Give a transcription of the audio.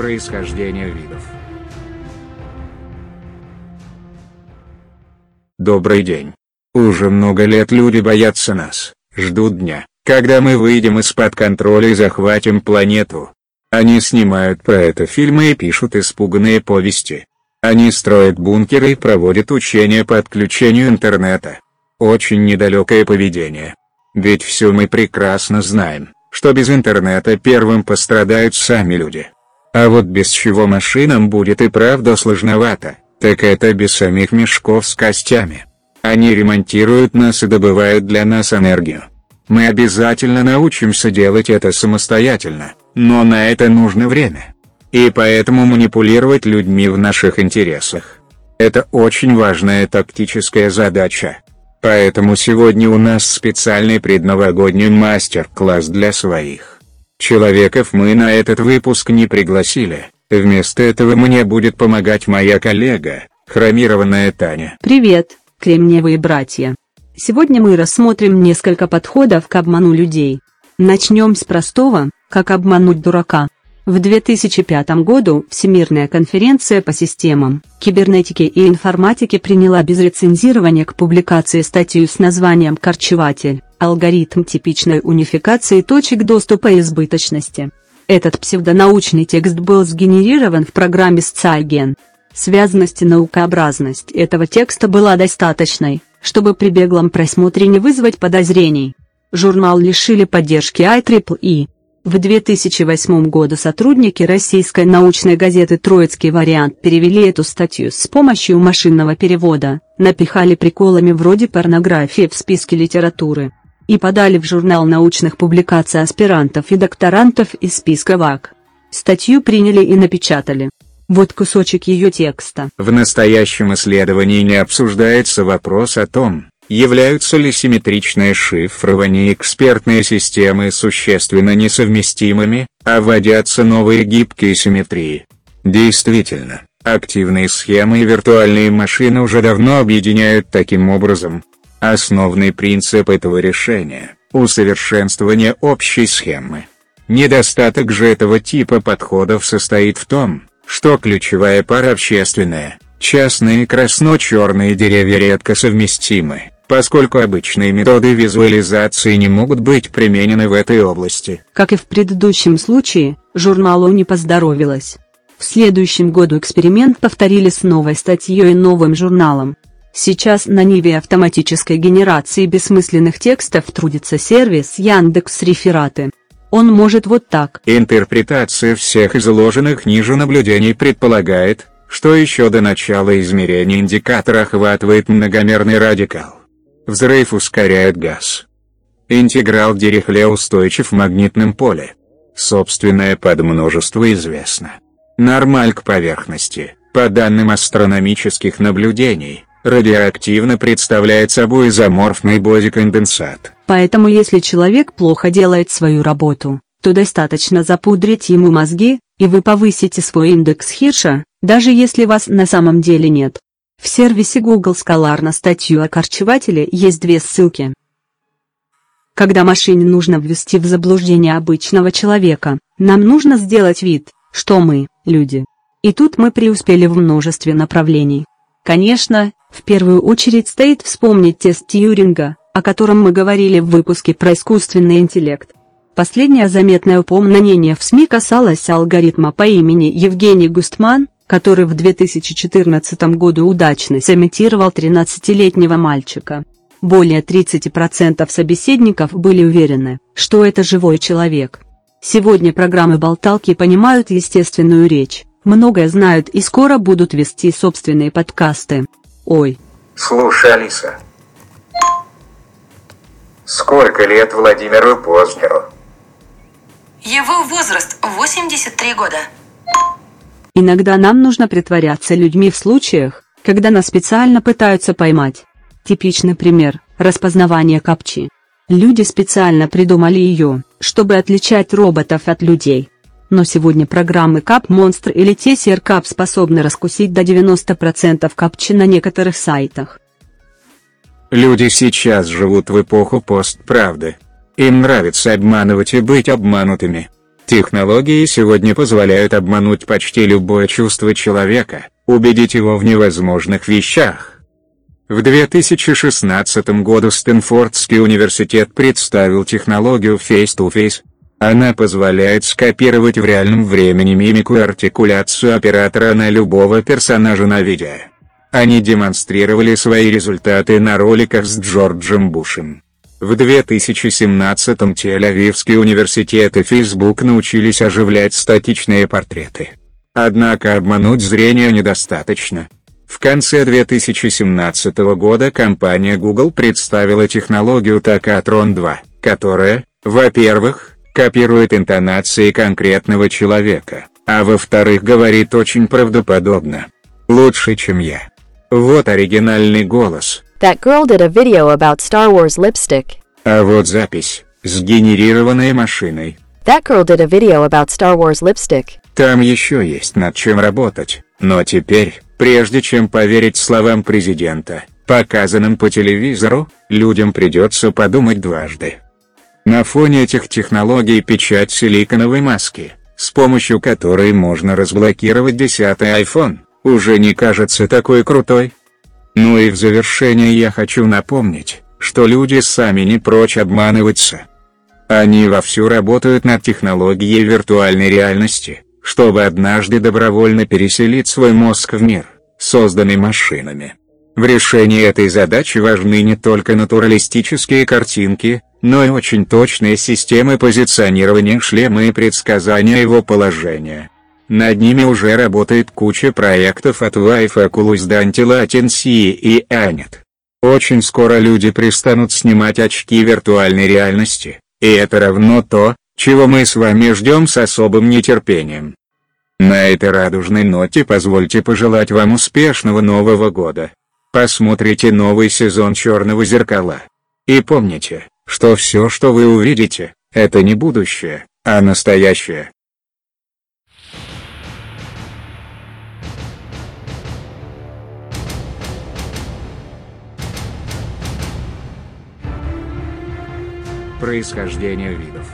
происхождения видов. Добрый день. Уже много лет люди боятся нас, ждут дня, когда мы выйдем из-под контроля и захватим планету. Они снимают про это фильмы и пишут испуганные повести. Они строят бункеры и проводят учения по отключению интернета. Очень недалекое поведение. Ведь все мы прекрасно знаем, что без интернета первым пострадают сами люди. А вот без чего машинам будет и правда сложновато, так это без самих мешков с костями. Они ремонтируют нас и добывают для нас энергию. Мы обязательно научимся делать это самостоятельно, но на это нужно время. И поэтому манипулировать людьми в наших интересах. Это очень важная тактическая задача. Поэтому сегодня у нас специальный предновогодний мастер-класс для своих. Человеков мы на этот выпуск не пригласили, вместо этого мне будет помогать моя коллега, хромированная Таня. Привет, кремниевые братья. Сегодня мы рассмотрим несколько подходов к обману людей. Начнем с простого, как обмануть дурака. В 2005 году Всемирная конференция по системам, кибернетике и информатике приняла без рецензирования к публикации статью с названием «Корчеватель. Алгоритм типичной унификации точек доступа и избыточности». Этот псевдонаучный текст был сгенерирован в программе Scigen. Связанность и наукообразность этого текста была достаточной, чтобы при беглом просмотре не вызвать подозрений. Журнал лишили поддержки IEEE. В 2008 году сотрудники российской научной газеты «Троицкий вариант» перевели эту статью с помощью машинного перевода, напихали приколами вроде порнографии в списке литературы и подали в журнал научных публикаций аспирантов и докторантов из списка ВАК. Статью приняли и напечатали. Вот кусочек ее текста. В настоящем исследовании не обсуждается вопрос о том, Являются ли симметричное шифрование экспертные системы существенно несовместимыми, а вводятся новые гибкие симметрии? Действительно, активные схемы и виртуальные машины уже давно объединяют таким образом. Основный принцип этого решения – усовершенствование общей схемы. Недостаток же этого типа подходов состоит в том, что ключевая пара общественная, частные красно-черные деревья редко совместимы поскольку обычные методы визуализации не могут быть применены в этой области. Как и в предыдущем случае, журналу не поздоровилось. В следующем году эксперимент повторили с новой статьей и новым журналом. Сейчас на ниве автоматической генерации бессмысленных текстов трудится сервис Яндекс Рефераты. Он может вот так. Интерпретация всех изложенных ниже наблюдений предполагает, что еще до начала измерения индикатор охватывает многомерный радикал. Взрыв ускоряет газ. Интеграл Дирихле устойчив в магнитном поле. Собственное подмножество известно. Нормаль к поверхности, по данным астрономических наблюдений, радиоактивно представляет собой изоморфный бодиконденсат. Поэтому если человек плохо делает свою работу, то достаточно запудрить ему мозги, и вы повысите свой индекс Хирша, даже если вас на самом деле нет. В сервисе Google Scholar на статью о корчевателе есть две ссылки. Когда машине нужно ввести в заблуждение обычного человека, нам нужно сделать вид, что мы – люди. И тут мы преуспели в множестве направлений. Конечно, в первую очередь стоит вспомнить тест Тьюринга, о котором мы говорили в выпуске про искусственный интеллект. Последнее заметное упоминание в СМИ касалось алгоритма по имени Евгений Густман, который в 2014 году удачно сымитировал 13-летнего мальчика. Более 30% собеседников были уверены, что это живой человек. Сегодня программы болталки понимают естественную речь, многое знают и скоро будут вести собственные подкасты. Ой. Слушай, Алиса. Сколько лет Владимиру Познеру? Его возраст 83 года. Иногда нам нужно притворяться людьми в случаях, когда нас специально пытаются поймать. Типичный пример – распознавание капчи. Люди специально придумали ее, чтобы отличать роботов от людей. Но сегодня программы Кап Монстр или Тесер Кап способны раскусить до 90% капчи на некоторых сайтах. Люди сейчас живут в эпоху постправды. Им нравится обманывать и быть обманутыми. Технологии сегодня позволяют обмануть почти любое чувство человека, убедить его в невозможных вещах. В 2016 году Стэнфордский университет представил технологию Face-to-Face. Она позволяет скопировать в реальном времени мимику и артикуляцию оператора на любого персонажа на видео. Они демонстрировали свои результаты на роликах с Джорджем Бушем. В 2017-м Тель-Авивский университет и Facebook научились оживлять статичные портреты. Однако обмануть зрение недостаточно. В конце 2017 года компания Google представила технологию Tacatron 2, которая, во-первых, копирует интонации конкретного человека, а во-вторых говорит очень правдоподобно. Лучше, чем я. Вот оригинальный голос. That girl did a video about Star Wars lipstick. А вот запись, сгенерированная машиной. That girl did a video about Star Wars lipstick. Там еще есть над чем работать, но теперь, прежде чем поверить словам президента, показанным по телевизору, людям придется подумать дважды. На фоне этих технологий печать силиконовой маски, с помощью которой можно разблокировать десятый iPhone, уже не кажется такой крутой. Ну и в завершение я хочу напомнить, что люди сами не прочь обманываться. Они вовсю работают над технологией виртуальной реальности, чтобы однажды добровольно переселить свой мозг в мир, созданный машинами. В решении этой задачи важны не только натуралистические картинки, но и очень точные системы позиционирования шлема и предсказания его положения. Над ними уже работает куча проектов от Wi-Fi Oculus до Anti-Latency и Anet. Очень скоро люди пристанут снимать очки виртуальной реальности, и это равно то, чего мы с вами ждем с особым нетерпением. На этой радужной ноте позвольте пожелать вам успешного Нового года. Посмотрите новый сезон «Черного зеркала». И помните, что все, что вы увидите, это не будущее, а настоящее. Происхождение видов